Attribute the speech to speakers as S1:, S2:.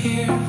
S1: here.